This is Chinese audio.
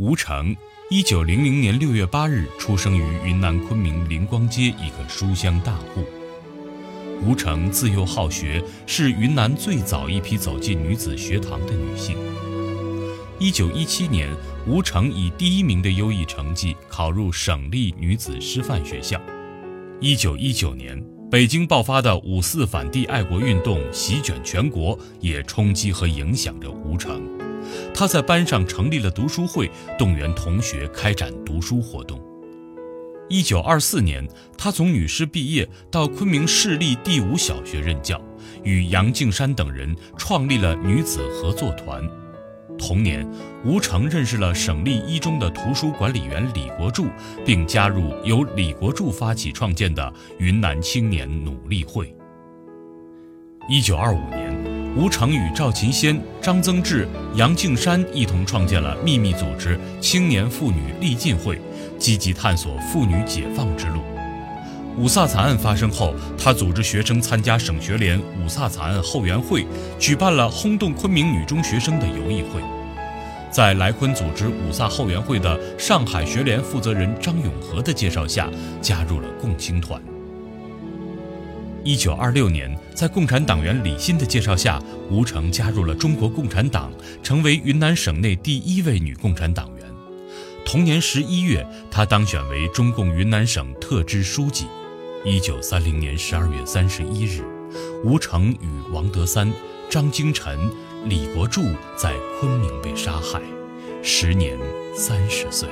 吴成，一九零零年六月八日出生于云南昆明灵光街一个书香大户。吴成自幼好学，是云南最早一批走进女子学堂的女性。一九一七年，吴成以第一名的优异成绩考入省立女子师范学校。一九一九年，北京爆发的五四反帝爱国运动席卷全国，也冲击和影响着吴成。他在班上成立了读书会，动员同学开展读书活动。一九二四年，他从女师毕业，到昆明市立第五小学任教，与杨敬山等人创立了女子合作团。同年，吴成认识了省立一中的图书管理员李国柱，并加入由李国柱发起创建的云南青年努力会。一九二五年，吴成与赵琴仙、张增志、杨敬山一同创建了秘密组织青年妇女励进会，积极探索妇女解放之路。五卅惨案发生后，他组织学生参加省学联五卅惨案后援会，举办了轰动昆明女中学生的游艺会。在来昆组织五卅后援会的上海学联负责人张永和的介绍下，加入了共青团。一九二六年，在共产党员李欣的介绍下，吴成加入了中国共产党，成为云南省内第一位女共产党员。同年十一月，她当选为中共云南省特支书记。一九三零年十二月三十一日，吴成与王德三、张经晨、李国柱在昆明被杀害，时年三十岁。